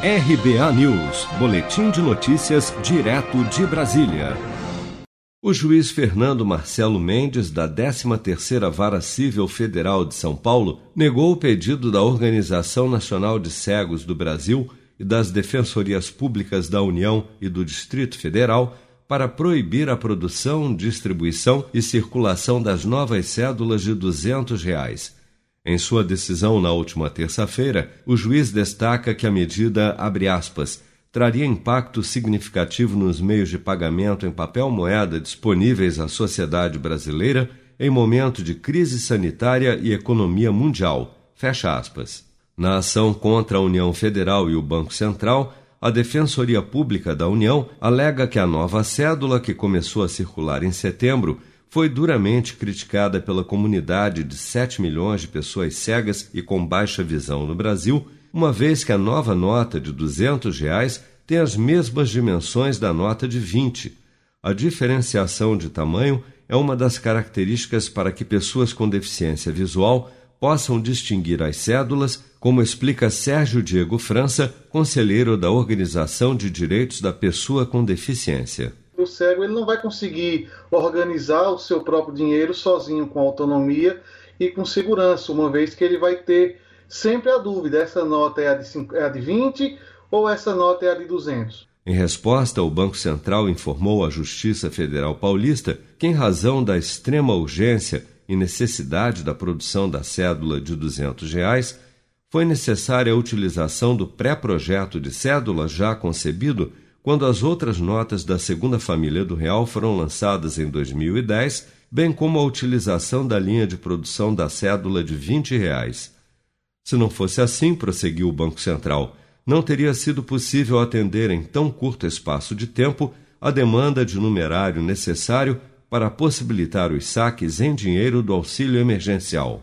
RBA News, Boletim de Notícias, direto de Brasília. O juiz Fernando Marcelo Mendes, da 13ª Vara Civil Federal de São Paulo, negou o pedido da Organização Nacional de Cegos do Brasil e das Defensorias Públicas da União e do Distrito Federal para proibir a produção, distribuição e circulação das novas cédulas de 200 reais. Em sua decisão na última terça-feira, o juiz destaca que a medida, aspas, traria impacto significativo nos meios de pagamento em papel moeda disponíveis à sociedade brasileira em momento de crise sanitária e economia mundial. Fecha aspas. Na ação contra a União Federal e o Banco Central, a Defensoria Pública da União alega que a nova cédula, que começou a circular em setembro, foi duramente criticada pela comunidade de 7 milhões de pessoas cegas e com baixa visão no Brasil, uma vez que a nova nota de 200 reais tem as mesmas dimensões da nota de 20. A diferenciação de tamanho é uma das características para que pessoas com deficiência visual possam distinguir as cédulas, como explica Sérgio Diego França, conselheiro da Organização de Direitos da Pessoa com Deficiência o cego ele não vai conseguir organizar o seu próprio dinheiro sozinho com autonomia e com segurança, uma vez que ele vai ter sempre a dúvida: essa nota é a de, 5, é a de 20 ou essa nota é a de 200. Em resposta, o Banco Central informou à Justiça Federal Paulista que, em razão da extrema urgência e necessidade da produção da cédula de 200 reais, foi necessária a utilização do pré-projeto de cédula já concebido quando as outras notas da segunda família do real foram lançadas em 2010, bem como a utilização da linha de produção da cédula de 20 reais. Se não fosse assim, prosseguiu o Banco Central, não teria sido possível atender em tão curto espaço de tempo a demanda de numerário necessário para possibilitar os saques em dinheiro do auxílio emergencial.